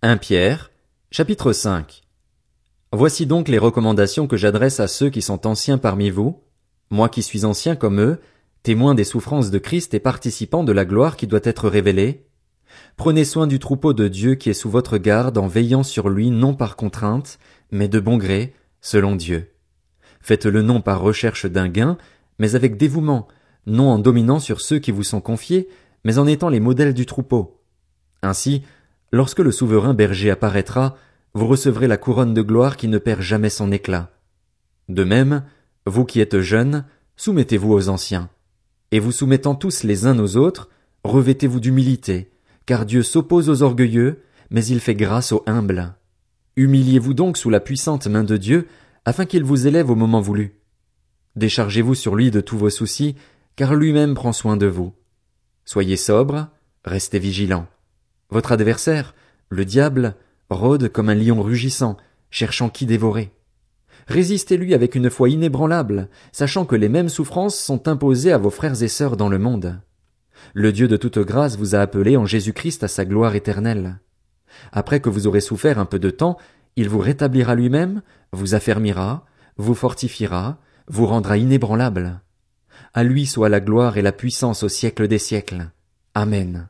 1 Pierre, chapitre 5 Voici donc les recommandations que j'adresse à ceux qui sont anciens parmi vous, moi qui suis ancien comme eux, témoin des souffrances de Christ et participant de la gloire qui doit être révélée. Prenez soin du troupeau de Dieu qui est sous votre garde en veillant sur lui non par contrainte, mais de bon gré, selon Dieu. Faites-le non par recherche d'un gain, mais avec dévouement, non en dominant sur ceux qui vous sont confiés, mais en étant les modèles du troupeau. Ainsi, lorsque le souverain berger apparaîtra, vous recevrez la couronne de gloire qui ne perd jamais son éclat. De même, vous qui êtes jeunes, soumettez-vous aux anciens. Et vous soumettant tous les uns aux autres, revêtez-vous d'humilité, car Dieu s'oppose aux orgueilleux, mais il fait grâce aux humbles. Humiliez-vous donc sous la puissante main de Dieu, afin qu'il vous élève au moment voulu. Déchargez-vous sur lui de tous vos soucis, car lui-même prend soin de vous. Soyez sobre, restez vigilants. Votre adversaire, le diable, rôde comme un lion rugissant, cherchant qui dévorer. Résistez-lui avec une foi inébranlable, sachant que les mêmes souffrances sont imposées à vos frères et sœurs dans le monde. Le Dieu de toute grâce vous a appelé en Jésus-Christ à sa gloire éternelle. Après que vous aurez souffert un peu de temps, il vous rétablira lui-même, vous affermira, vous fortifiera, vous rendra inébranlable. À lui soit la gloire et la puissance au siècle des siècles. Amen.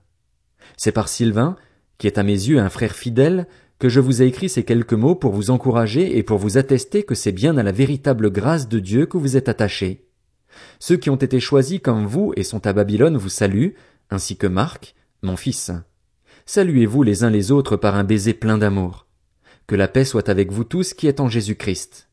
C'est par Sylvain, qui est à mes yeux un frère fidèle, que je vous ai écrit ces quelques mots pour vous encourager et pour vous attester que c'est bien à la véritable grâce de Dieu que vous êtes attachés. Ceux qui ont été choisis comme vous et sont à Babylone vous saluent, ainsi que Marc, mon fils. Saluez-vous les uns les autres par un baiser plein d'amour. Que la paix soit avec vous tous qui êtes en Jésus Christ.